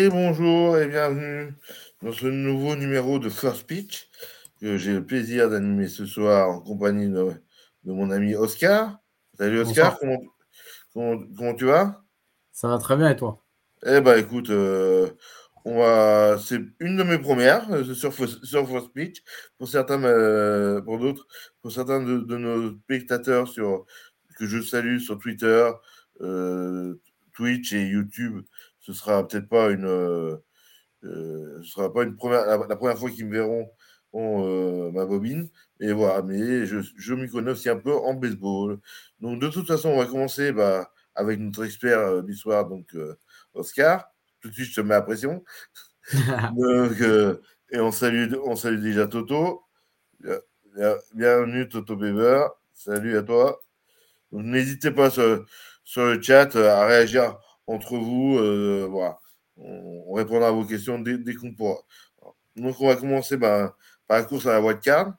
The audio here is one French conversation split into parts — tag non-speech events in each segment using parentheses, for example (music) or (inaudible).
Et bonjour et bienvenue dans ce nouveau numéro de First Pitch que j'ai le plaisir d'animer ce soir en compagnie de, mon ami Oscar. Salut Oscar, comment, tu vas? Ça va très bien et toi? Eh ben écoute, euh, on va... c'est une de mes premières euh, sur, sur First Pitch. Pour certains, euh, pour d'autres, pour certains de, nos spectateurs sur, que je salue sur Twitter, Twitch et YouTube ce sera peut-être pas une, euh, euh, ce sera pas une première, la, première fois qu'ils me verront euh, ma bobine. Et voilà, mais je, je m'y connais aussi un peu en baseball. Donc de toute façon, on va commencer bah, avec notre expert du soir, donc Oscar. Tout de suite, je te mets la pression. (laughs) et on salue, on salue déjà Toto. Bienvenue Toto Beaver. Salut à toi. N'hésitez pas sur, sur, le chat à réagir entre vous. Euh, voilà. On, répondra à vos questions dès, qu'on pourra. Donc, on va commencer bah, par la course à la card.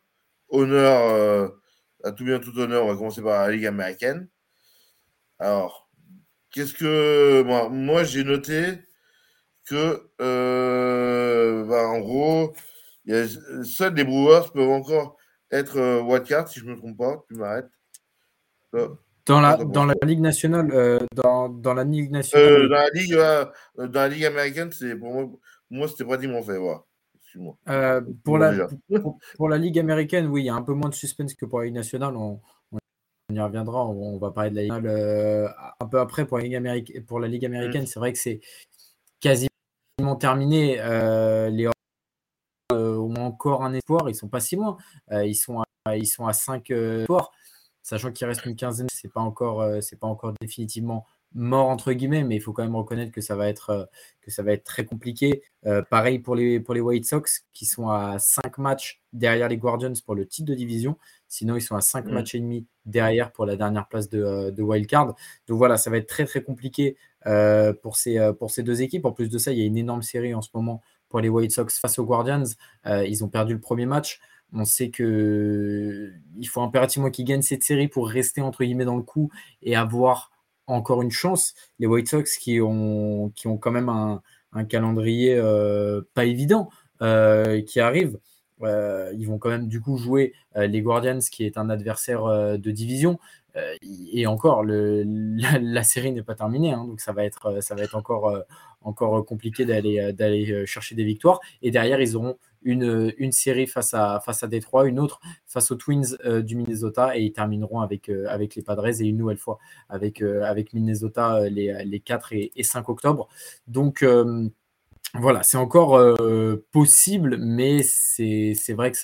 Honneur, euh, à tout bien, tout honneur, on va commencer par la Ligue américaine. Alors, qu'est-ce que. moi, j'ai noté que, euh, bah, en gros, seuls les Brewers peuvent encore être euh, card si je ne me trompe pas. Tu m'arrêtes. Dans la, dans la Ligue nationale, euh, dans, dans, la Ligue nationale. Euh, dans, la Ligue, euh, dans la Ligue américaine, c'est pour moi, moi c'était pratiquement fait. Voilà. Euh, pour, la, pour, pour, la Ligue américaine, oui, il y a un peu moins de suspense que pour la Ligue nationale. On, on y reviendra. On, va parler de la Ligue nationale un peu après. Pour la Ligue, américaine, pour la Ligue américaine, mm. c'est vrai que c'est quasiment terminé. les ont encore un espoir. Ils sont pas si loin. ils, sont à, ils sont à 5 espoirs sachant qu'il reste une quinzaine, c'est pas encore, euh, c'est pas encore définitivement mort entre guillemets, mais il faut quand même reconnaître que ça va être, euh, que ça va être très compliqué. Euh, pareil pour les, pour les White Sox qui sont à 5 matchs derrière les Guardians pour le titre de division. Sinon, ils sont à 5 mm. matchs et demi derrière pour la dernière place de, de wild card. Donc voilà, ça va être très très compliqué pour, ces, pour ces deux équipes. En plus de ça, il y a une énorme série en ce moment pour les White Sox face aux Guardians. ils ont perdu le premier match. On sait que il faut impérativement qu'ils gagnent cette série pour rester entre guillemets dans le coup et avoir encore une chance. Les White Sox qui ont, qui ont quand même un, calendrier euh, pas évident euh, qui arrive. Euh, ils vont quand même du coup jouer les Guardians, qui est un adversaire de division. et encore, la, série n'est pas terminée, hein, donc ça va être, ça va être encore, encore compliqué d'aller, d'aller chercher des victoires. Et derrière, ils auront une, une série face à, face à Détroit, une autre face aux Twins euh, du Minnesota et ils termineront avec, euh, avec les Padres et une nouvelle fois avec, euh, avec Minnesota les, les 4 et, 5 octobre. Donc voilà, c'est encore possible, mais c'est vrai que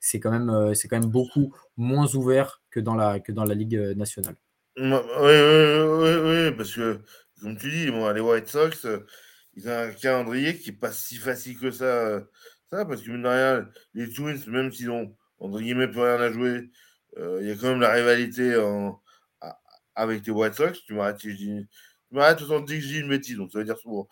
c'est quand, même, quand même beaucoup moins ouvert que dans la, que dans la Ligue nationale. Oui, oui, oui, parce que, comme tu dis, les White Sox, ils ont un calendrier qui n'est pas si facile que ça parce que, rien, les Twins, même s'ils ont, entre guillemets, plus rien à jouer, euh, il y a quand même la rivalité en, avec les White Sox. Tu m'arrêtes si je dis. Tu m'arrêtes que je dis une bêtise, donc ça veut dire souvent.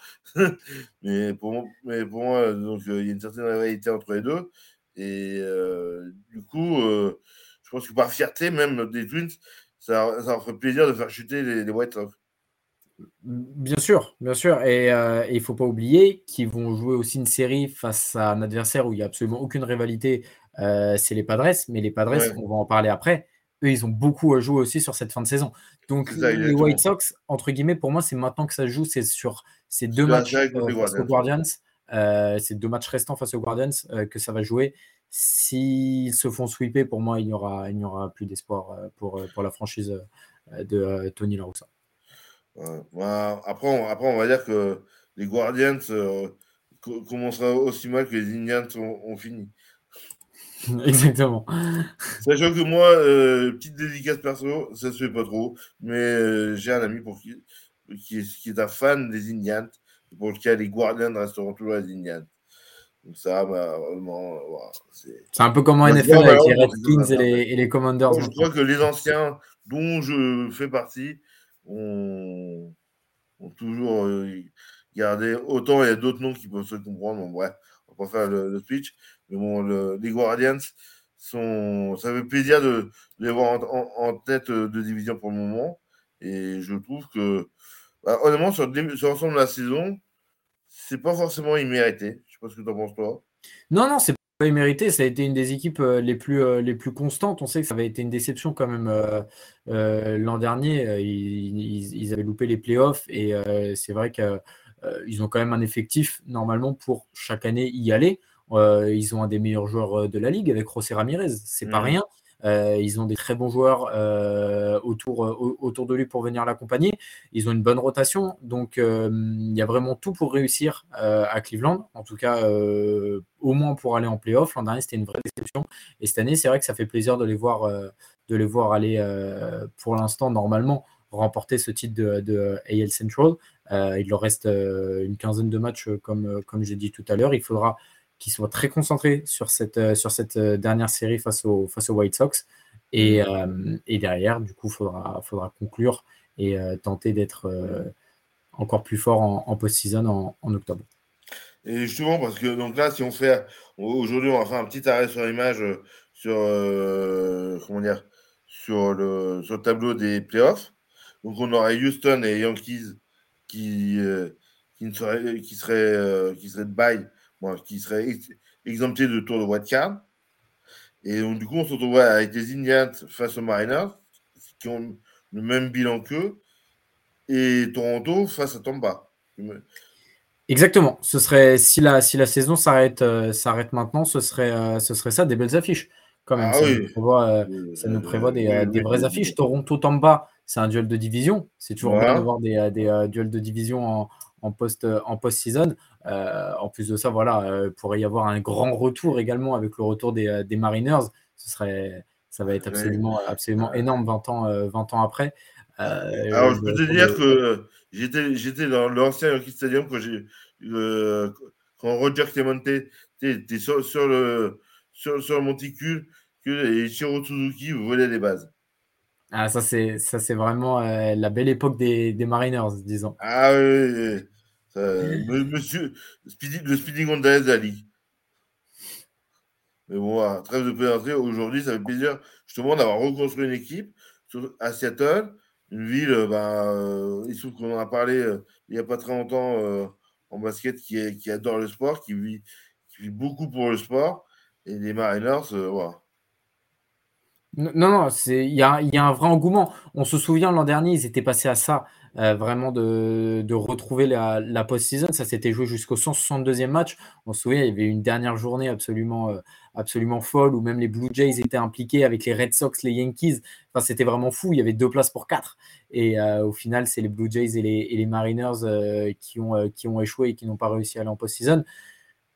mais, (laughs) pour, mais pour moi, donc, euh, il y a une certaine rivalité entre les deux. Et euh, du coup, je pense que par fierté, même des Twins, ça, ça leur ferait plaisir de faire chuter les White Sox. Bien sûr, bien sûr. Et, euh, il ne faut pas oublier qu'ils vont jouer aussi une série face à un adversaire où il n'y a absolument aucune rivalité. Euh, c'est les Padres. Mais les Padres, on va en parler après. Eux, ils ont beaucoup à jouer aussi sur cette fin de saison. Donc, les White Sox, entre guillemets, pour moi, c'est maintenant que ça joue. C'est sur ces deux matchs euh, face aux Guardians. ces deux matchs restants face aux Guardians que ça va jouer. S'ils se font sweeper, pour moi, il n'y aura, il aura plus d'espoir pour, pour la franchise de Tony La après, on, après, on va dire que les Guardians euh, commenceront aussi mal que les Indians ont, fini. (laughs) Exactement. Sachant que moi, euh, petite dédicace perso, ça se fait pas trop, mais euh, j'ai un ami pour qui, qui, est, qui est un fan des Indians, pour lequel les Guardians resteront toujours les Indians. Donc ça, bah, vraiment, c'est... un peu comme en NFL avec les Redskins et les, et les Commanders. Je crois que les anciens, dont je fais partie, ont, toujours euh, gardé. Autant il y a d'autres noms qui peuvent se comprendre. Bon, bref, on va pas faire le, speech. Mais bon, les Guardians, sont, ça fait plaisir de, les voir en, tête de division pour le moment. Et je trouve que, bah, honnêtement, sur, sur l'ensemble de la saison, c'est pas forcément immérité. Je sais pas ce que tu en penses toi. Non, non, c'est pas immérité. Ça a été une des équipes les plus, les plus constantes. On sait que ça avait été une déception quand même l'an dernier. Ils, ils, avaient loupé les playoffs et c'est vrai qu'ils ont quand même un effectif normalement pour chaque année y aller. ils ont un des meilleurs joueurs de la ligue avec José Ramirez. C'est pas mmh. rien. Euh, ils ont des très bons joueurs euh, autour, euh, autour de lui pour venir l'accompagner. Ils ont une bonne rotation. Donc, il y a vraiment tout pour réussir à Cleveland. En tout cas, au moins pour aller en playoff. L'an dernier, c'était une vraie déception. Et cette année, c'est vrai que ça fait plaisir de les voir, de les voir aller, pour l'instant, normalement, remporter ce titre de, AL Central. il leur reste une quinzaine de matchs, comme, comme j'ai dit tout à l'heure. Il faudra qui soit très concentré sur cette, euh, sur cette euh, dernière série face, au, face aux White Sox. Et, mm. euh, et derrière, du coup, il faudra, faudra conclure et tenter d'être encore plus fort en, post-season en, en, octobre. Et justement, parce que donc là, si on fait aujourd'hui, on va faire un petit arrêt sur l'image sur comment dire sur le, sur le tableau des playoffs. Donc on aurait Houston et Yankees qui qui ne seraient qui seraient qui seraient de bail qui serait exempté de tour de wildcard. Et donc, du coup, on se retrouve avec des Indians face aux Mariners, qui ont le même bilan qu'eux, et Toronto face à Tampa. Exactement. Ce serait si la, si la saison s'arrête euh, s'arrête maintenant, ce serait, euh, ce serait ça, des belles affiches. Quand même. Ah ça, nous prévoit, euh, ça nous prévoit des, des vraies affiches. Toronto-Tampa, c'est un duel de division. C'est toujours bien d'avoir des, des duels de division en, en post en post-season. Euh, en plus de ça, voilà, euh, pourrait y avoir un grand retour également avec le retour des, euh, des Mariners. Ce serait, ça va être absolument, absolument énorme 20 ans, 20 ans après. Alors, je peux te dire que j'étais, j'étais dans l'ancien Yankee Stadium quand, j'ai, quand Roger Clemente était sur, sur, le, sur, sur le monticule que Shiro Suzuki volait les bases. Ah, ça, c'est, ça, c'est vraiment la belle époque des, Mariners, disons. Ah oui, monsieur, le Speedy Gonzalez de la Ligue. Mais bon, trêve de plaisanterie, aujourd'hui, ça fait plaisir justement d'avoir reconstruit une équipe à Seattle, une ville, bah, euh, il se trouve qu'on en a parlé euh, il n'y a pas très longtemps euh, en basket, qui, qui adore le sport, qui vit, qui vit beaucoup pour le sport. Et les Mariners, voilà. Non, non, il y a, un vrai engouement. On se souvient l'an dernier, ils étaient passés à ça. Euh, vraiment de, de, retrouver la, la post-season. Ça s'était joué jusqu'au 162e match. On se souvient, il y avait une dernière journée absolument, euh, absolument folle où même les Blue Jays étaient impliqués avec les Red Sox, les Yankees. Enfin, c'était vraiment fou. Il y avait deux places pour quatre. Et euh, au final, c'est les Blue Jays et les, et les Mariners qui, ont, qui ont échoué et qui n'ont pas réussi à aller en post-season.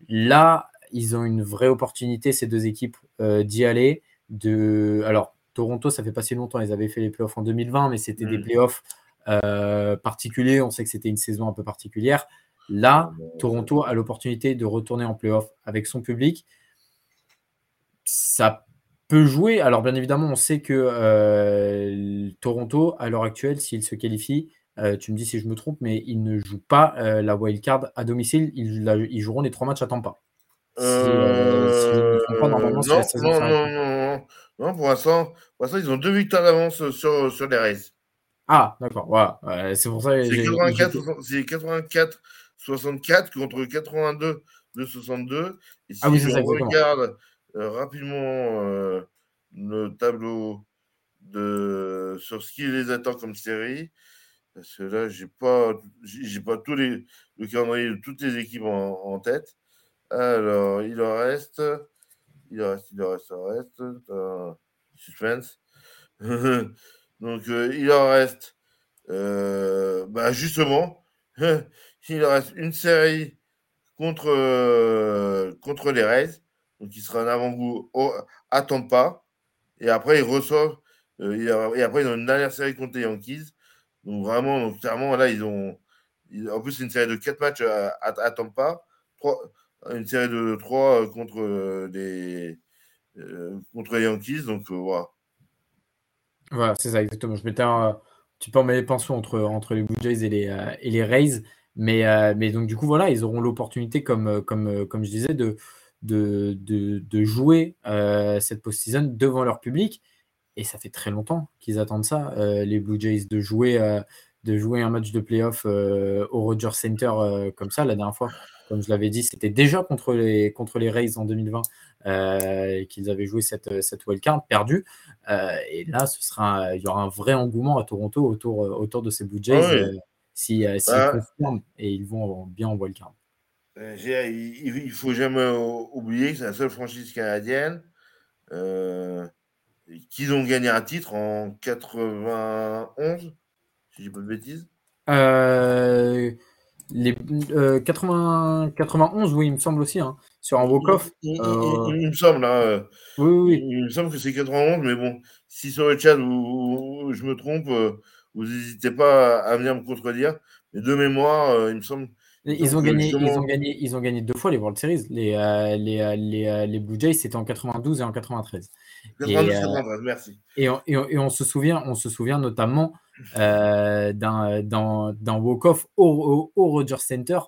Là, ils ont une vraie opportunité, ces deux équipes, d'y aller. De... Alors, Toronto, ça fait pas si longtemps, ils avaient fait les playoffs en 2020, mais c'était des mm. playoffs euh, particulier. On sait que c'était une saison un peu particulière. Là, Toronto a l'opportunité de retourner en playoff avec son public. Ça peut jouer. Alors, bien évidemment, on sait que euh, Toronto, à l'heure actuelle, s'il se qualifie, euh, tu me dis si je me trompe, mais ils ne jouent pas la wild card à domicile. Ils, ils, joueront les trois matchs à Tampa. Si, normalement, non, non, non, non, pour l'instant, ils ont deux victoires d'avance sur, sur les Rays. Ah, d'accord. Voilà. c'est pour ça que C'est 84, 64 contre 82 de 62. Et si ah oui, je regarde euh, rapidement euh, le tableau de sur ce qui les attend comme série, parce que là, j'ai pas, j'ai pas tous les, le calendrier de toutes les équipes en, tête. Alors, il en reste, il en reste, il en reste, il en reste. Euh, suspense. (laughs) Donc, euh, il en reste, euh, bah, justement, (laughs) il en reste une série contre, contre les Rays, donc il sera un avant-goût à Tampa, et après il ressort, et après ils ont une dernière série contre les Yankees. Donc vraiment, clairement, là, ils ont. en plus, c'est une série de 4 matchs à, Tampa, une série de 3 contre les, contre les Yankees. Donc voilà. Voilà, c'est ça, exactement. Je mettais un, tu peux en mettre pensions entre, entre les Blue Jays et les, euh, et les Rays. Mais, euh, mais donc, du coup, voilà, ils auront l'opportunité, comme, euh, comme, comme je disais, de, de, de, jouer cette post-season devant leur public. Et ça fait très longtemps qu'ils attendent ça, les Blue Jays, de jouer, de jouer un match de playoff au Rogers Center comme ça la dernière fois. Comme je l'avais dit, c'était déjà contre les, contre les Rays en 2020 qu'ils avaient joué cette, cette wildcard perdue. et là, ce sera, il y aura un vrai engouement à Toronto autour, autour de ces Blue Jays si, si bah, confirment et ils vont bien en wildcard. il ne faut jamais oublier que c'est la seule franchise canadienne euh, qu'ils ont gagné un titre en 91, si je pas de bêtises. Euh, les, 80, euh, 91, oui, il me semble aussi, hein, sur un walk-off. Il, me semble, hein, oui, oui. Il, me semble que c'est 91, mais bon, si sur le chat où, je me trompe, vous n'hésitez pas à venir me contredire. Mais de mémoire, il me semble ils ont, gagné, ils, ont gagné, ils ont gagné deux fois les World Series. Les, euh, les, euh, les, euh, les, Blue Jays, c'était en 92 et en 93. 92, et, 93, merci. Et, on, et, on, se souvient, on se souvient notamment d'un walk-off au, au, Rogers Center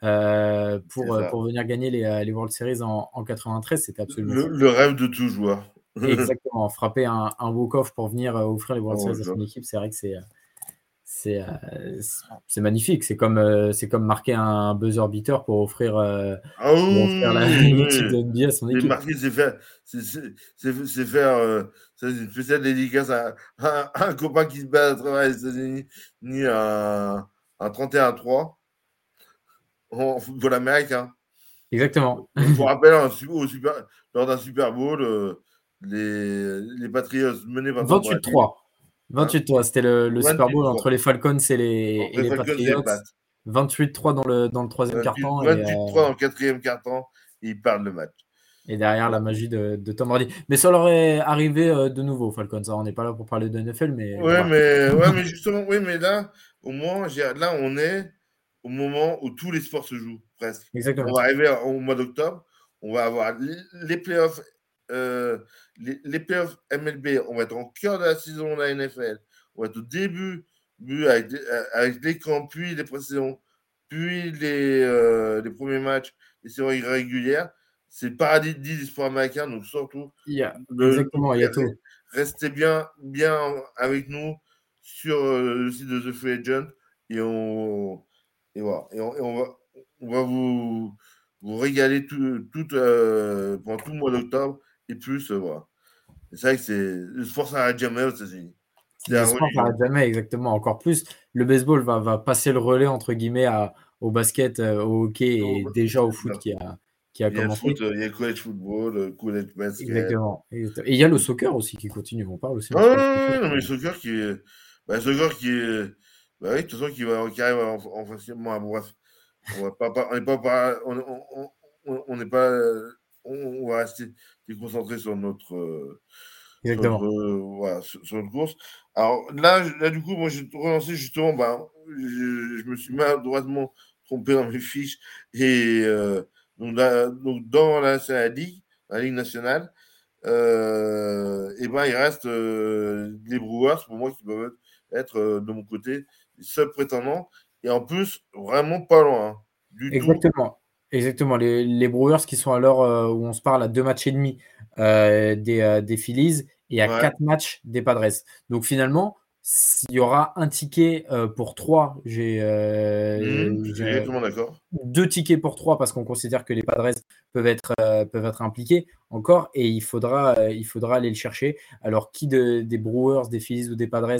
pour, pour venir gagner les, les World Series en, en 93. C'était absolument. Le, le, rêve de tout joueur. Exactement. Frapper un, un walk-off pour venir offrir les World oh, Series à son équipe, c'est vrai que c'est euh, c'est magnifique. C'est comme, euh, c'est comme marquer un buzzer beater pour offrir, euh, ah la (laughs) de à son équipe. c'est faire, c'est faire une spéciale dédicace à, un copain qui se bat à travers les États-Unis, ni un, 31-3 en football américain. Exactement. Pour rappel, au super, lors d'un Super Bowl, les, les Patriots menaient par 28-3. 28 3 c'était le, Super Bowl entre les Falcons et les, et les Patriots. 28-3 dans le, dans le troisième quart-temps. 28-3 euh, dans le quatrième quart-temps, ils parlent le match. Et derrière la magie de, de, Tom Brady. Mais ça leur est arrivé euh, de nouveau, Falcons. on n'est pas là pour parler de NFL, mais. Ouais, mais, ouais, (laughs) mais justement, oui, mais là, au moins, là, on est au moment où tous les sports se jouent, presque. Exactement. On va arriver au mois d'octobre, on va avoir les playoffs euh, playoffs MLB, on va être en cœur de la saison de la NFL, on va être au début, avec, euh, avec les camps, puis les précédents, puis les, euh, les premiers matchs, les séries régulières. C'est le paradis du sport américain, donc surtout, il y a, exactement, il y a tout. Restez bien, bien avec nous sur le site de The Free Agent et on, et voilà, et on, on va, on va vous, vous régaler tout, tout pendant tout le mois d'octobre et plus, euh, voilà. C'est vrai que c'est le sport s'arrête jamais aux États-Unis. Le sport s'arrête jamais, exactement. Encore plus, le baseball va, va, passer le relais entre guillemets à, au basket, euh, au hockey et déjà au foot qui a, qui a commencé. Euh, il y a college football, college basket. Exactement. Et il y a le soccer aussi qui continue. On parle aussi. Ah, non, mais le soccer qui est. Bah, le soccer qui est. Bah oui, de toute façon, qui, va, qui arrive en, en facilement. Bref. On n'est pas, on n'est pas, on va rester concentré sur notre, euh, euh, sur, notre, course. Alors là, là, du coup, moi, j'ai relancé justement, ben, je, me suis maladroitement trompé dans mes fiches. Et euh, donc, donc, dans la, la, Ligue, la Ligue nationale, et ben, il reste les Brewers, pour moi, qui peuvent être de mon côté les seuls prétendants. Et en plus, vraiment pas loin. Hein, du Exactement. Exactement, les, les, Brewers qui sont à l'heure euh, où on se parle à deux matchs et demi euh, des, euh, des, Phillies et à quatre matchs des Padres. Donc finalement, il y aura un ticket pour trois. J'ai mmh, d'accord. Deux tickets pour trois parce qu'on considère que les Padres peuvent être, peuvent être impliqués encore et il faudra, il faudra aller le chercher. Alors, qui de, des Brewers, des Phillies ou des Padres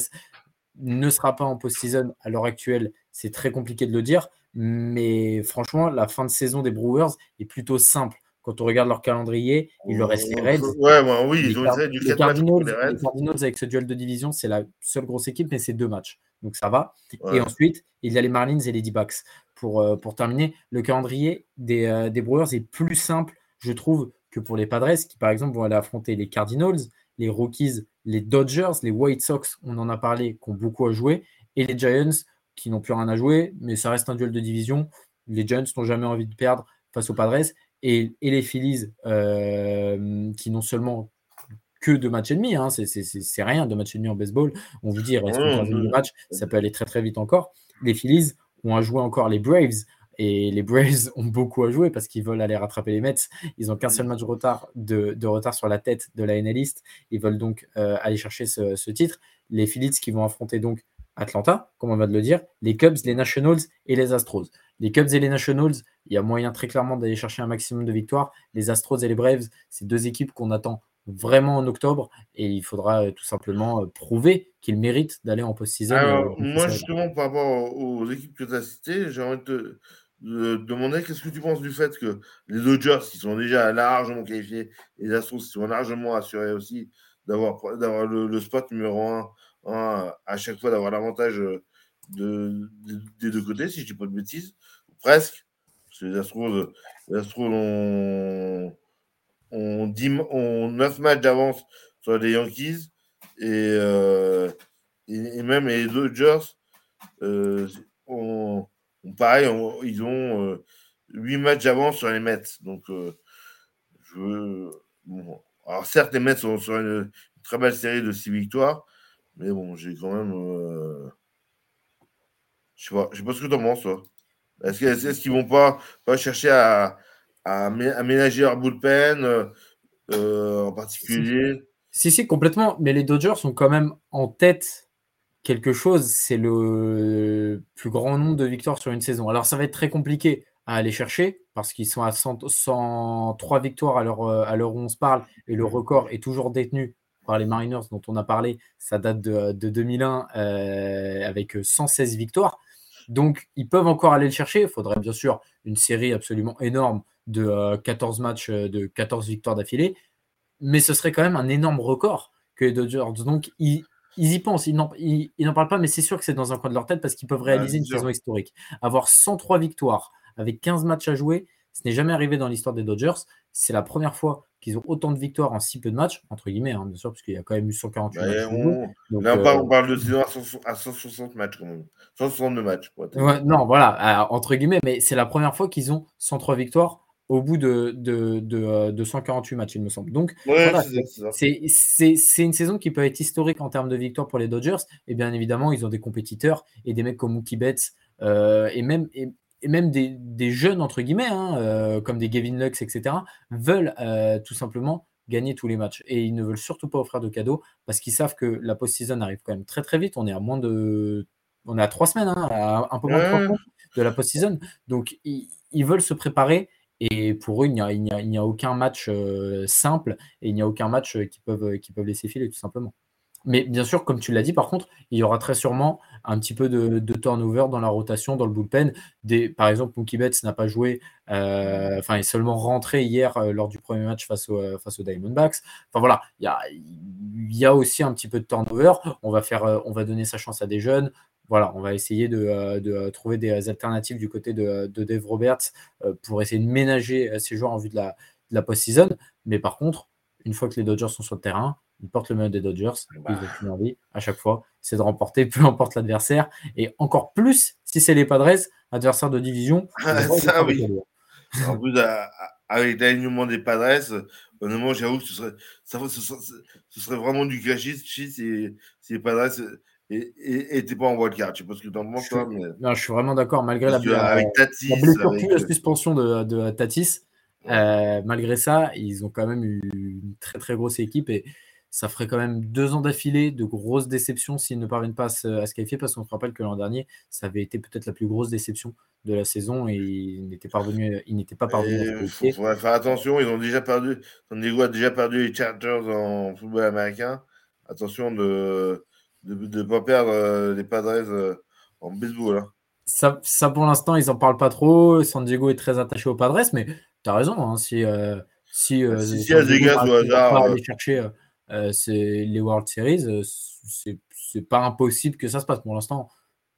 ne sera pas en post-season à l'heure actuelle, c'est très compliqué de le dire. Mais franchement, la fin de saison des Brewers est plutôt simple. Quand on regarde leur calendrier, il leur reste les Reds. Ouais, oui, ils ont du les Cardinals, les, Cardinals, avec ce duel de division, c'est la seule grosse équipe, mais c'est deux matchs. Donc ça va. Et ensuite, il y a les Marlins et les D-Backs. Pour, euh, pour terminer, le calendrier des, euh, des Brewers est plus simple, je trouve, que pour les Padres, qui par exemple vont aller affronter les Cardinals, les Rockies, les Dodgers, les White Sox, on en a parlé, qui ont beaucoup à jouer, et les Giants, qui n'ont plus rien à jouer, mais ça reste un duel de division. Les Giants n'ont jamais envie de perdre face aux Padres. Et, les Phillies, euh, qui n'ont seulement que deux matchs et demi, hein, c'est rien, deux matchs et demi en baseball. On vous dit, il reste mmh, matchs, ça peut aller très très vite encore. Les Phillies ont à jouer encore les Braves. Et les Braves (laughs) ont beaucoup à jouer parce qu'ils veulent aller rattraper les Mets. Ils n'ont qu'un seul match de retard, de, retard sur la tête de la NL Ils veulent donc euh, aller chercher ce, ce, titre. Les Phillies qui vont affronter donc Atlanta, comme on va de le dire, les Cubs, les Nationals et les Astros. Les Cubs et les Nationals, il y a moyen très clairement d'aller chercher un maximum de victoires. Les Astros et les Braves, c'est deux équipes qu'on attend vraiment en octobre et il faudra euh, tout simplement euh, prouver qu'ils méritent d'aller en post-season. Alors, moi, justement, par rapport aux équipes que tu as citées, j'ai envie de te demander qu'est-ce que tu penses du fait que les Dodgers, qui sont déjà largement qualifiés, et les Astros, qui sont largement assurés aussi d'avoir le, spot numéro 1 à chaque fois d'avoir l'avantage euh, de, des deux côtés, si je ne dis pas de bêtises, presque. Parce que les Astros, les Astros ont, ont, 9 matchs d'avance sur les Yankees et, euh, même les Dodgers euh, ont, pareil, ils ont 8 matchs d'avance sur les Mets. Donc, je alors certes, les Mets sont sur une très belle série de 6 victoires, mais bon, j'ai quand même. Euh... Je sais pas, je sais pas ce que tu en penses, toi. Est-ce qu'ils est vont pas, pas chercher à, à aménager leur bullpen euh, euh, en particulier? Si, si, complètement. Mais les Dodgers sont quand même en tête quelque chose. C'est le plus grand nombre de victoires sur une saison. Alors, ça va être très compliqué à aller chercher parce qu'ils sont à 103 victoires à l'heure à où on se parle et le record est toujours détenu par les Mariners dont on a parlé, ça date de, 2001 euh, avec 116 victoires. Donc, ils peuvent encore aller le chercher. Il faudrait bien sûr une série absolument énorme de 14 euh, matchs, euh, de 14 victoires d'affilée. Mais ce serait quand même un énorme record que les Dodgers. Donc, ils, y pensent. Ils n'en parlent pas, mais c'est sûr que c'est dans un coin de leur tête parce qu'ils peuvent réaliser une saison historique. Avoir 103 victoires avec 15 matchs à jouer, ce n'est jamais arrivé dans l'histoire des Dodgers. C'est la première fois qu'ils ont autant de victoires en si peu de matchs, entre guillemets, hein, bien sûr, parce qu'il y a quand même eu 148 matchs. On, là, on, euh, parle, de saison à 160 matchs, quand même. 162 matchs. non, voilà, euh, entre guillemets, mais c'est la première fois qu'ils ont 103 victoires au bout de, de, de, 148 euh, matchs, il me semble. Donc, c'est une saison qui peut être historique en termes de victoires pour les Dodgers. Et bien évidemment, ils ont des compétiteurs et des mecs comme Mookie Betts et même, et même des, jeunes, entre guillemets, hein, euh, comme des Gavin Lux, etc., veulent euh, tout simplement gagner tous les matchs. Et ils ne veulent surtout pas offrir de cadeaux parce qu'ils savent que la post-season arrive quand même très très vite. On est à moins de. On est à trois semaines, hein, un peu moins de trois de la post-season. Donc ils, veulent se préparer. Et pour eux, il n'y a, a, aucun match euh, simple et il n'y a aucun match qui peuvent, qui peuvent laisser filer, tout simplement. Mais bien sûr, comme tu l'as dit, par contre, il y aura très sûrement un petit peu de, turnover dans la rotation, dans le bullpen. Des, par exemple, Mookie Betts n'a pas joué, euh, enfin, est seulement rentré hier euh, lors du premier match face, au, euh, face aux Diamondbacks. Enfin voilà, il y a, y a, aussi un petit peu de turnover. On va, faire, on va donner sa chance à des jeunes. Voilà, on va essayer de, de trouver des alternatives du côté de, de Dave Roberts pour essayer de ménager ces joueurs en vue de la, de la post-season. Mais par contre, une fois que les Dodgers sont sur le terrain, ils portent le maillot des Dodgers. Bah. Ils ont envie, à chaque fois, c'est de remporter, (laughs) peu importe l'adversaire. Et encore plus si c'est les Padres, adversaires de division. (laughs) ça, oui. En plus, avec l'alignement des Padres, honnêtement, j'avoue que ce serait, ça, ce, serait, vraiment du gâchis si, si, les Padres n'étaient pas en wildcard. Je sais pas ce que tu en penses, toi. Mais... Non, je suis vraiment d'accord. Malgré la, avec Tatis, la la suspension de, de Tatis, euh, malgré ça, ils ont quand même eu une très très grosse équipe et ça ferait quand même deux ans d'affilée de grosses déceptions s'ils ne parviennent pas à se, qualifier, parce qu'on se rappelle que l'an dernier, ça avait été peut-être la plus grosse déception de la saison et ils n'étaient pas parvenus, ils n'étaient pas parvenus à se Il faudrait faire attention, ils ont déjà perdu, San Diego a déjà perdu les Chargers en football américain. Attention de ne pas perdre euh, les Padres euh, en baseball. Hein. Ça, ça, pour l'instant, ils n'en parlent pas trop. San Diego est très attaché aux Padres, mais tu as raison. Hein, si, euh, si, bah, si, si, des gars au hasard. Aller chercher euh, les World Series, euh, c'est pas impossible que ça se passe. Pour l'instant,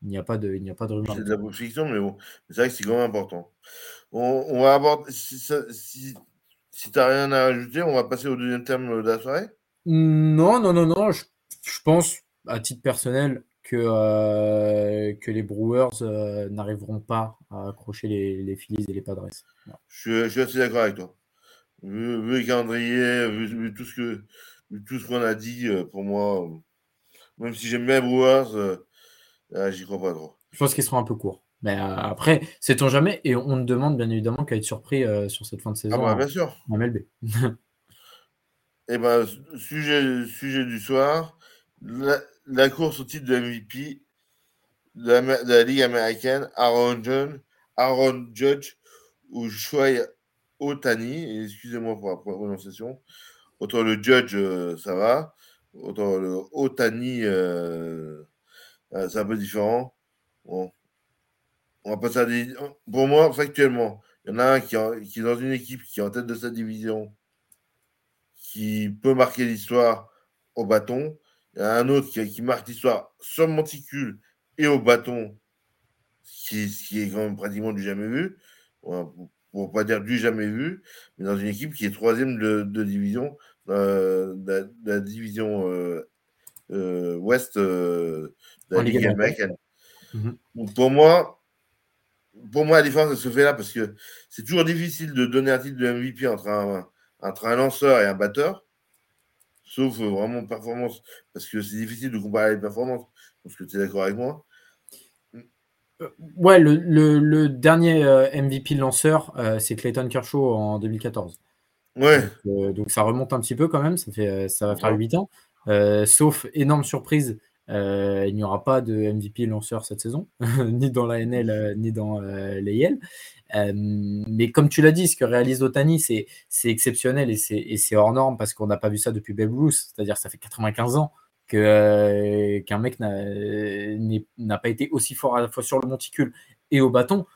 il n'y a pas de, il n'y a pas de rumeur. C'est de la fiction, mais bon, c'est vrai que c'est quand même important. On, va aborder. Si, si, tu n'as rien à ajouter, on va passer au deuxième thème de la soirée? Non, non, non, non. Je, pense, à titre personnel, que, euh, que les Brewers n'arriveront pas à accrocher les, les Phillies et les Padres. Je, je, suis assez d'accord avec toi. Vu, vu le calendrier, vu, tout ce que tout ce qu'on a dit, euh, pour moi, même si j'aime bien Brewers, euh, j'y crois pas trop. Je pense qu'ils seront un peu courts. Mais euh, après, sait-on jamais, et on ne demande bien évidemment qu'à être surpris sur cette fin de saison. Ah bah, bien sûr. En MLB. et eh ben, sujet, sujet du soir, la, course au titre de MVP de la, Ligue américaine, Aaron, John, Aaron Judge ou Shoei Otani. Excusez-moi pour la prononciation. Autant le Judge, euh, ça va. Autant le Otani, euh, euh, c'est un peu différent. Bon. On va passer à des. Pour moi, factuellement, il y en a un qui, est dans une équipe qui est en tête de sa division, qui peut marquer l'histoire au bâton. Il y en a un autre qui, marque l'histoire sur le monticule et au bâton, ce qui, est quand même pratiquement du jamais vu. Pour, ne pas dire du jamais vu, mais dans une équipe qui est troisième de, division, euh, de, la, division euh, euh, ouest de la Ligue américaine. Mhm. Pour moi, pour moi, la différence se fait là parce que c'est toujours difficile de donner un titre de MVP entre un, entre un lanceur et un batteur, sauf vraiment performance, parce que c'est difficile de comparer les performances. Parce que tu es d'accord avec moi. Ouais, le, dernier MVP lanceur, c'est Clayton Kershaw en 2014. Ouais. Euh, donc, ça remonte un petit peu quand même, ça, fait, euh, ça va faire 8 ans. Euh, sauf énorme surprise, il n'y aura pas de MVP lanceur cette saison, (laughs) ni dans la NL, ni dans les mais comme tu l'as dit, ce que réalise Otani, c'est exceptionnel et c'est hors norme parce qu'on n'a pas vu ça depuis Babe Ruth. C'est-à-dire ça fait 95 ans qu'un mec n'a pas été aussi fort à la fois sur le monticule et au bâton.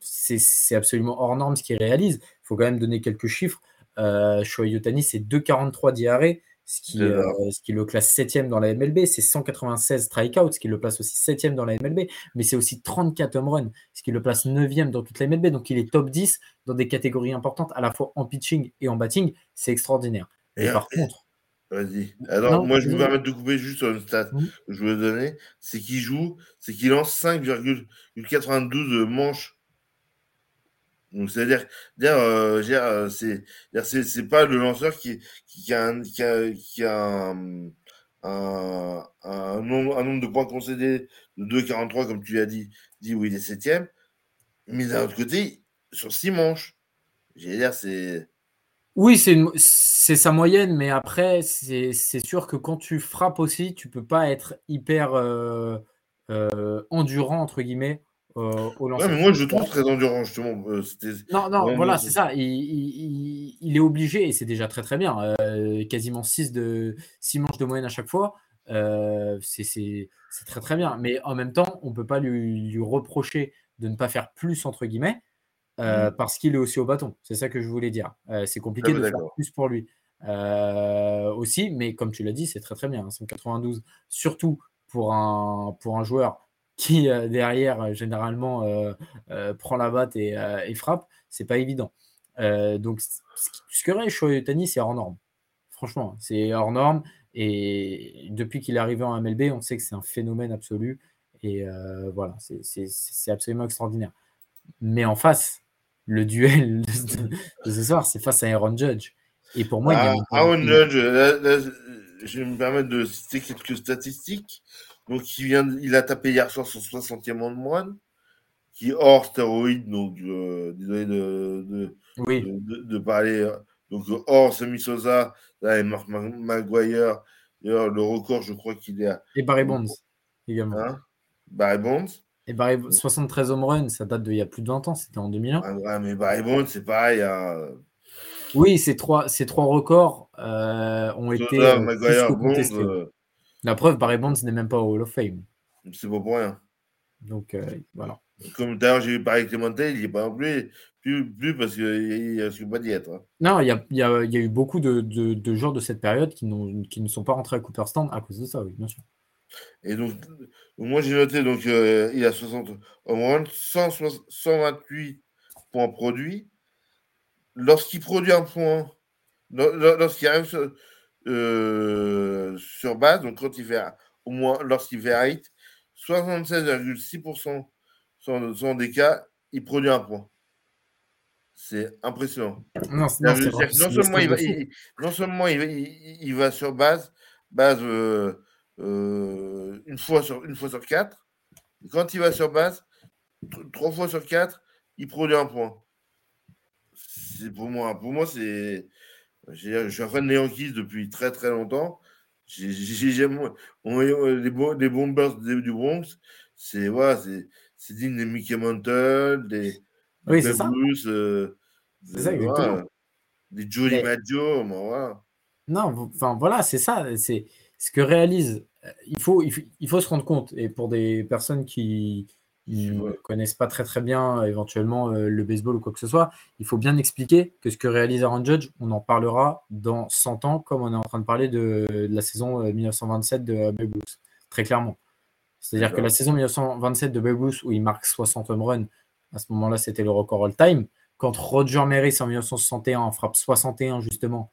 c'est absolument hors norme ce qu'il réalise faut quand même donner quelques chiffres. Euh, Shohei Yotani, c'est 2,43 d'IRA, ce qui, euh, ce qui le classe 7 dans la MLB. C'est 196 strikeouts, ce qui le place aussi 7 dans la MLB. Mais c'est aussi 34 home runs, ce qui le place 9 dans toute la MLB. Donc il est top 10 dans des catégories importantes, à la fois en pitching et en batting. C'est extraordinaire. Et, par contre. Vas-y. Alors, moi, je me permettre de couper juste sur une stat que je veux donner. C'est qu'il joue, c'est qu'il lance 5,92 manches donc, c'est-à-dire, euh, euh, c'est, c'est, pas le lanceur qui, qui, a, un, qui a, qui a un, un, nombre, un, nombre, de points concédés de 2,43, comme tu l'as dit, dit où il est septième. Mais d'un autre côté, sur six manches, j'ai dire, c'est. Oui, c'est, sa moyenne, mais après, c'est, sûr que quand tu frappes aussi, tu peux pas être hyper euh, endurant, entre guillemets, euh, moi, je trouve très endurant, justement. Euh, non, non, voilà, c'est ça. Il, est obligé, et c'est déjà très très bien. Euh, quasiment 6 de, six manches de moyenne à chaque fois. c'est très très bien. Mais en même temps, on ne peut pas lui, reprocher de ne pas faire plus, entre guillemets, mmh. parce qu'il est aussi au bâton. C'est ça que je voulais dire. c'est compliqué ah, de faire plus pour lui. aussi, mais comme tu l'as dit, c'est très très bien. 192, hein. surtout pour un, pour un joueur qui euh, derrière euh, généralement euh, prend la batte et, frappe, c'est pas évident. donc ce que Shoyotani, c'est hors norme. Franchement, c'est hors norme. Et depuis qu'il est arrivé en MLB, on sait que c'est un phénomène absolu. Et voilà, c'est absolument extraordinaire. Mais en face, le duel de, ce soir, c'est face à Aaron Judge. Et pour moi, ah, Aaron Judge, je vais me permettre de citer quelques statistiques. Donc, il, vient, il a tapé hier soir son 60e en de moine, qui hors stéroïde, donc euh, désolé de, de, oui. de, parler. Euh, donc, hors Semi-Sosa, là, et Mark Maguire. D'ailleurs, le record, je crois qu'il est à. Et Barry Bonds également. Hein? Barry Bonds. Et Barry, 73 home runs, ça date d'il y a plus de 20 ans, c'était en 2001. Ah, ouais, mais Barry Bonds, c'est pareil. Hein. Oui, ces trois, ces trois records euh, ont été. Maguire, Bonds, la preuve, Barry Bonds n'est même pas au Hall of Fame. C'est pas pour rien. Donc, euh, voilà. Comme d'ailleurs, j'ai vu Paris Clémentel, il n'est pas non plus, plus, parce qu'il ne risque pas d'y être. Hein. Non, il y a, y, a, y a, eu beaucoup de, de, de, joueurs de cette période qui, qui, ne sont pas rentrés à Cooperstand à cause de ça, oui, bien sûr. Et donc, moi j'ai noté, donc euh, il a 60, au moins 128 points produits. Lorsqu'il produit un point, lorsqu'il arrive sur, euh, sur base, donc quand il fait au moins lorsqu'il fait un hit, 76,6% sont, des cas, il produit un point. C'est impressionnant. Non, seulement, il va, non seulement il va, sur base, base euh, euh, une, fois sur, une fois sur quatre, quand il va sur base, trois fois sur quatre, il produit un point. C'est pour moi, pour moi, c'est je suis un fan de Yankees depuis très très longtemps. j'aime les, bons, les bombers du Bronx, c'est voilà, c'est digne des Mickey Mantle, des oui, c'est ça. Euh, c'est ça, exactement. des Jolly Maggio, voilà. Non, enfin voilà, c'est ça. C'est ce que réalise. Euh, il faut, il faut, se rendre compte. Et pour des personnes qui ne connaissent pas très très bien éventuellement euh, le baseball ou quoi que ce soit, il faut bien expliquer que ce que réalise Aaron Judge, on en parlera dans 100 ans, comme on est en train de parler de, la saison 1927 de Babe Ruth, très clairement. C'est-à-dire que la saison 1927 de Babe Ruth, où il marque 60 home runs, à ce moment-là, c'était le record all-time. Quand Roger Maris en 1961 frappe 61 justement,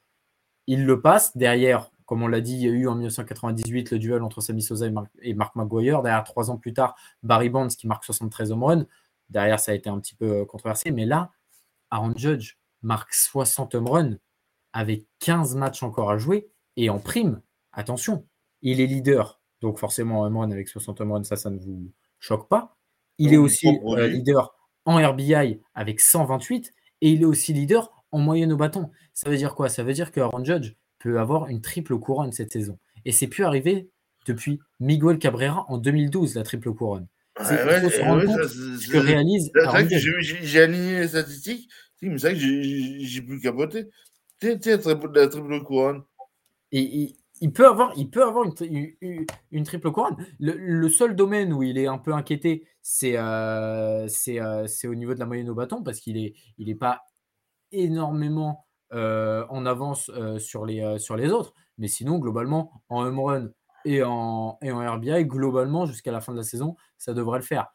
il le passe. Derrière, comme on l'a dit, il y a eu en 1998 le duel entre Sammy Sosa et Mark, McGuire. Derrière, trois ans plus tard, Barry Bonds qui marque 73 home runs. Derrière, ça a été un petit peu controversé. Mais là, Aaron Judge marque 60 home runs avec 15 matchs encore à jouer. Et en prime, attention, il est leader. Donc forcément, home run avec 60 home runs, ça, ça ne vous choque pas. Il est aussi euh, leader en RBI avec 128 et il est aussi leader en moyenne au bâton. Ça veut dire quoi? Ça veut dire que Aaron Judge peut avoir une triple couronne cette saison. Et c'est plus arrivé depuis Miguel Cabrera en 2012, la triple couronne. C'est ce que réalise. J'ai aligné les statistiques, mais c'est vrai que j'ai plus capoté. La triple couronne. Et, il peut avoir, il peut avoir une, une, triple couronne. Le, seul domaine où il est un peu inquiété, c'est euh, euh, au niveau de la moyenne au bâton, parce qu'il n'est il est pas énormément en avance euh, sur, les, sur les autres. Mais sinon, globalement, en home run et en, et en RBI, globalement, jusqu'à la fin de la saison, ça devrait le faire.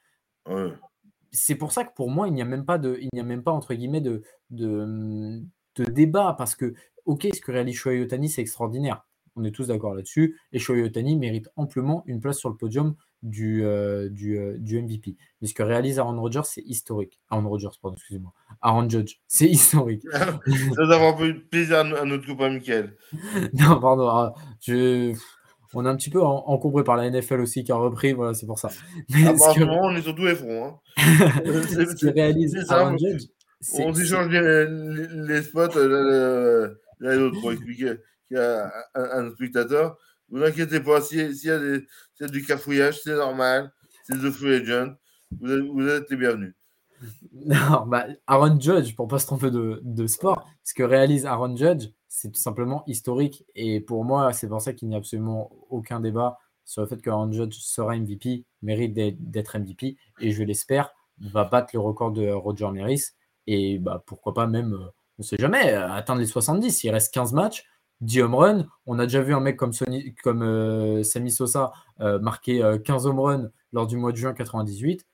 C'est pour ça que pour moi, il n'y a même pas, de, il n'y a même pas entre guillemets, de, de, de débat, parce que, ok, ce que réalise Shohei c'est extraordinaire. On est tous d'accord là-dessus. Et Shohei mérite amplement une place sur le podium du, euh, du, euh, du, MVP. Mais ce que réalise Aaron Rodgers, c'est historique. Aaron Rodgers, pardon, excusez-moi. Aaron Judge, (laughs) c'est historique. (laughs) Ça d'avoir un peu plaisir à notre copain Michael. (laughs) non, pardon. Ah, je... On est un petit peu encombré par la NFL aussi qui a repris, voilà, c'est pour ça. Mais ah, bah, on est sur tous les fronts. Hein. ce que réalise Aaron Judge. On échange les, les, spots l'un et l'autre pour expliquer à un, spectateur. Ne vous inquiétez pas, s'il y, a du cafouillage, c'est normal. C'est The Free Agent. Vous êtes, les bienvenus. (laughs) Non, bah, Aaron Judge, pour pas se tromper de, de, sport, ce que réalise Aaron Judge, c'est tout simplement historique. Et pour moi, c'est pour ça qu'il n'y a absolument aucun débat sur le fait que Aaron Judge sera MVP, mérite d'être MVP, et je l'espère, va battre le record de Roger Maris. Et bah, pourquoi pas même, euh, on ne sait jamais, euh, atteindre les 70. Il reste 15 matchs. 10 home runs. On a déjà vu un mec comme, Sony, comme euh, Sami Sosa euh, marquer 15 euh, home runs lors du mois de juin 98.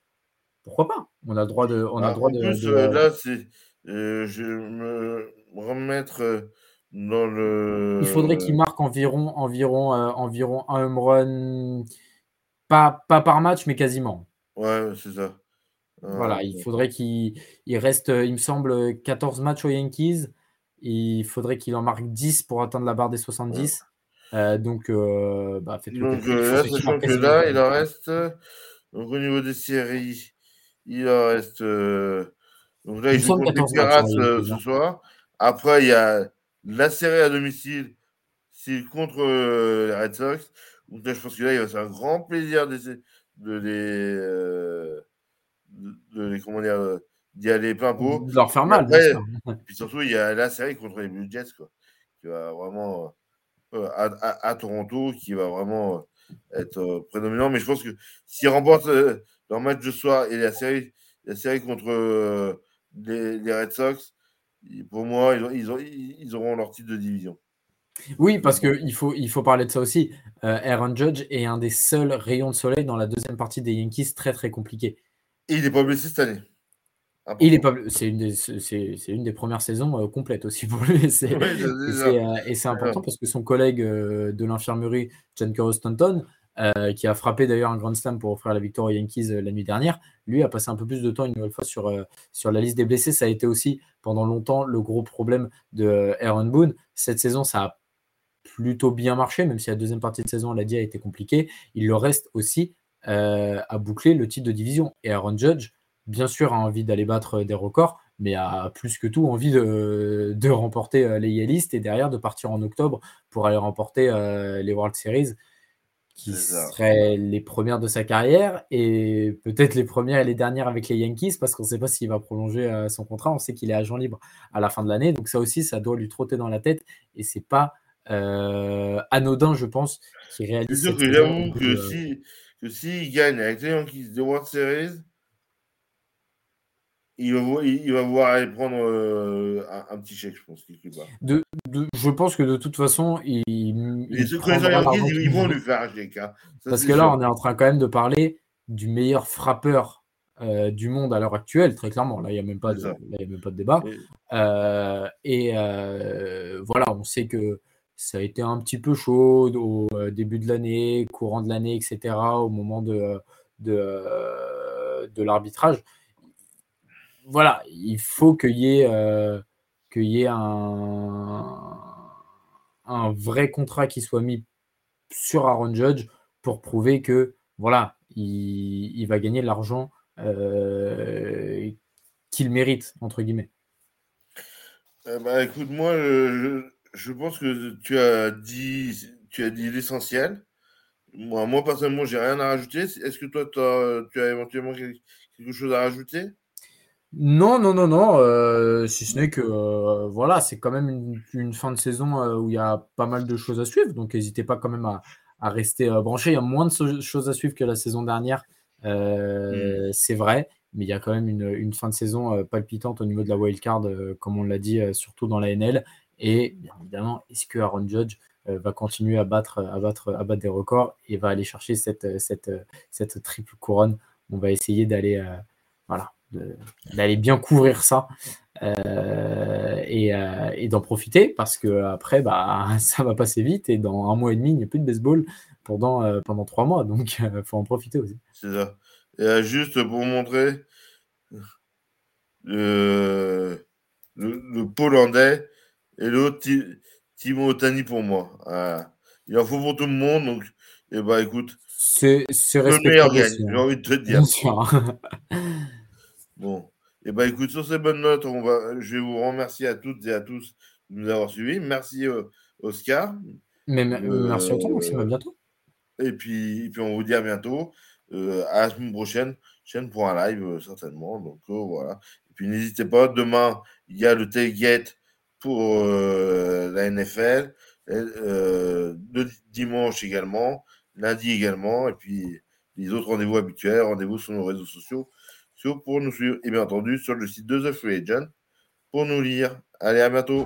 Pourquoi pas? On a le droit de. On a droit de, là, c'est. je vais me remettre dans le. Il faudrait qu'il marque environ, environ, environ un home run, pas, pas par match, mais quasiment. Ouais, c'est ça. Voilà, il faudrait qu'il reste, il me semble, 14 matchs aux Yankees. Il faudrait qu'il en marque 10 pour atteindre la barre des 70. Euh, donc, euh, bah, faites donc euh, là, sachant que là, il en reste. Donc, au niveau des séries, il en reste. donc là, il joue contre les Pirates ce soir. Après, il y a la série à domicile. C'est contre les Red Sox. Donc là, je pense que là, il va faire un grand plaisir de les. De, les comment dire d'y aller plein pot. De leur faire mal. (laughs) puis surtout, il y a la série contre les Blue Jets, quoi, qui va vraiment euh, à, Toronto, qui va vraiment euh, être euh, prédominant. Mais je pense que s'ils remportent leur match de soir et la série, la série contre les, Red Sox, pour moi, ils, ils, auront leur titre de division. Oui, parce qu'il faut, il faut parler de ça aussi. Aaron Judge est un des seuls rayons de soleil dans la deuxième partie des Yankees, très très compliqué. Et il n'est pas blessé cette année. Il est pas, c'est une des, c'est, une des premières saisons euh, complètes aussi pour lui. (laughs) Euh, et c'est important parce que son collègue euh, de l'infirmerie, Giancarlo Stanton, qui a frappé d'ailleurs un grand slam pour offrir la victoire aux Yankees la nuit dernière, lui a passé un peu plus de temps une nouvelle fois sur, sur la liste des blessés. Ça a été aussi pendant longtemps le gros problème de Aaron Boone. Cette saison, ça a plutôt bien marché, même si la deuxième partie de saison, on l'a dit, a été compliquée. Il leur reste aussi à boucler le titre de division. Et Aaron Judge, bien sûr, a envie d'aller battre des records, mais a plus que tout envie de, (laughs) de remporter les Yalistes et derrière de partir en octobre pour aller remporter les World Series qui seraient les premières de sa carrière et peut-être les premières et les dernières avec les Yankees parce qu'on ne sait pas s'il va prolonger son contrat. On sait qu'il est agent libre à la fin de l'année, donc ça aussi, ça doit lui trotter dans la tête et c'est pas anodin, je pense, qui réalise. C'est sûr que j'avoue que si que s'il gagne avec les Yankees de World Series, il va, il va voir aller prendre euh, un, petit chèque, je pense, De, je pense que de toute façon, il. Les secrétaires ils, vont lui faire un chèque. Hein. Parce que là, on est en train quand même de parler du meilleur frappeur euh, du monde à l'heure actuelle, très clairement. Là, il n'y a, même pas de, a même pas de débat. Euh, et voilà, on sait que ça a été un petit peu chaud au début de l'année, courant de l'année, etc., au moment de, de, de l'arbitrage voilà, il faut qu'il y ait, euh, y ait un, un, vrai contrat qui soit mis sur Aaron Judge pour prouver que voilà, il, va gagner l'argent euh, qu'il mérite, entre guillemets. Euh, bah, écoute, moi, je, pense que tu as dit, tu as dit l'essentiel. Moi, moi, personnellement, j'ai rien à rajouter. Est-ce que toi, tu as éventuellement quelque chose à rajouter? Non, non, non, non, euh, si ce n'est que euh, voilà, c'est quand même une, fin de saison euh, où il y a pas mal de choses à suivre, donc n'hésitez pas quand même à, rester branché. Il y a moins de choses à suivre que la saison dernière, mmh. c'est vrai, mais il y a quand même une, fin de saison palpitante au niveau de la wildcard, comme on l'a dit, surtout dans la NL. Et bien évidemment, est-ce que Aaron Judge va continuer à battre, à, battre, à battre des records et va aller chercher cette, cette, cette triple couronne? On va essayer d'aller voilà, d'aller bien couvrir ça euh, euh, et, d'en profiter parce que après bah, (laughs) ça va passer vite et dans un mois et demi il n'y a plus de baseball pendant, euh, pendant trois mois donc il faut en profiter aussi. C'est ça. Et juste pour montrer le, le, Pollandais et l'autre Timo Otani pour moi. Il en faut pour tout le monde donc et eh bah ben, écoute c'est le meilleur gagne, j'ai envie de te dire. (laughs) Bon, et eh ben écoute, sur ces bonnes notes, on va, je vais vous remercier à toutes et à tous de nous avoir suivis. Merci euh, Oscar. Mais, merci à toi, Maxime, à bientôt. Et puis, puis on vous dit à bientôt. Euh, à la semaine prochaine, chaîne pour un live, euh, certainement. Donc voilà. Et puis n'hésitez pas, demain, il y a le tailgate pour la NFL. le dimanche également, lundi également, et puis les autres rendez-vous habituels, rendez-vous sur nos réseaux sociaux pour nous suivre et bien entendu sur le site de The Free Agent pour nous lire. Allez, à bientôt.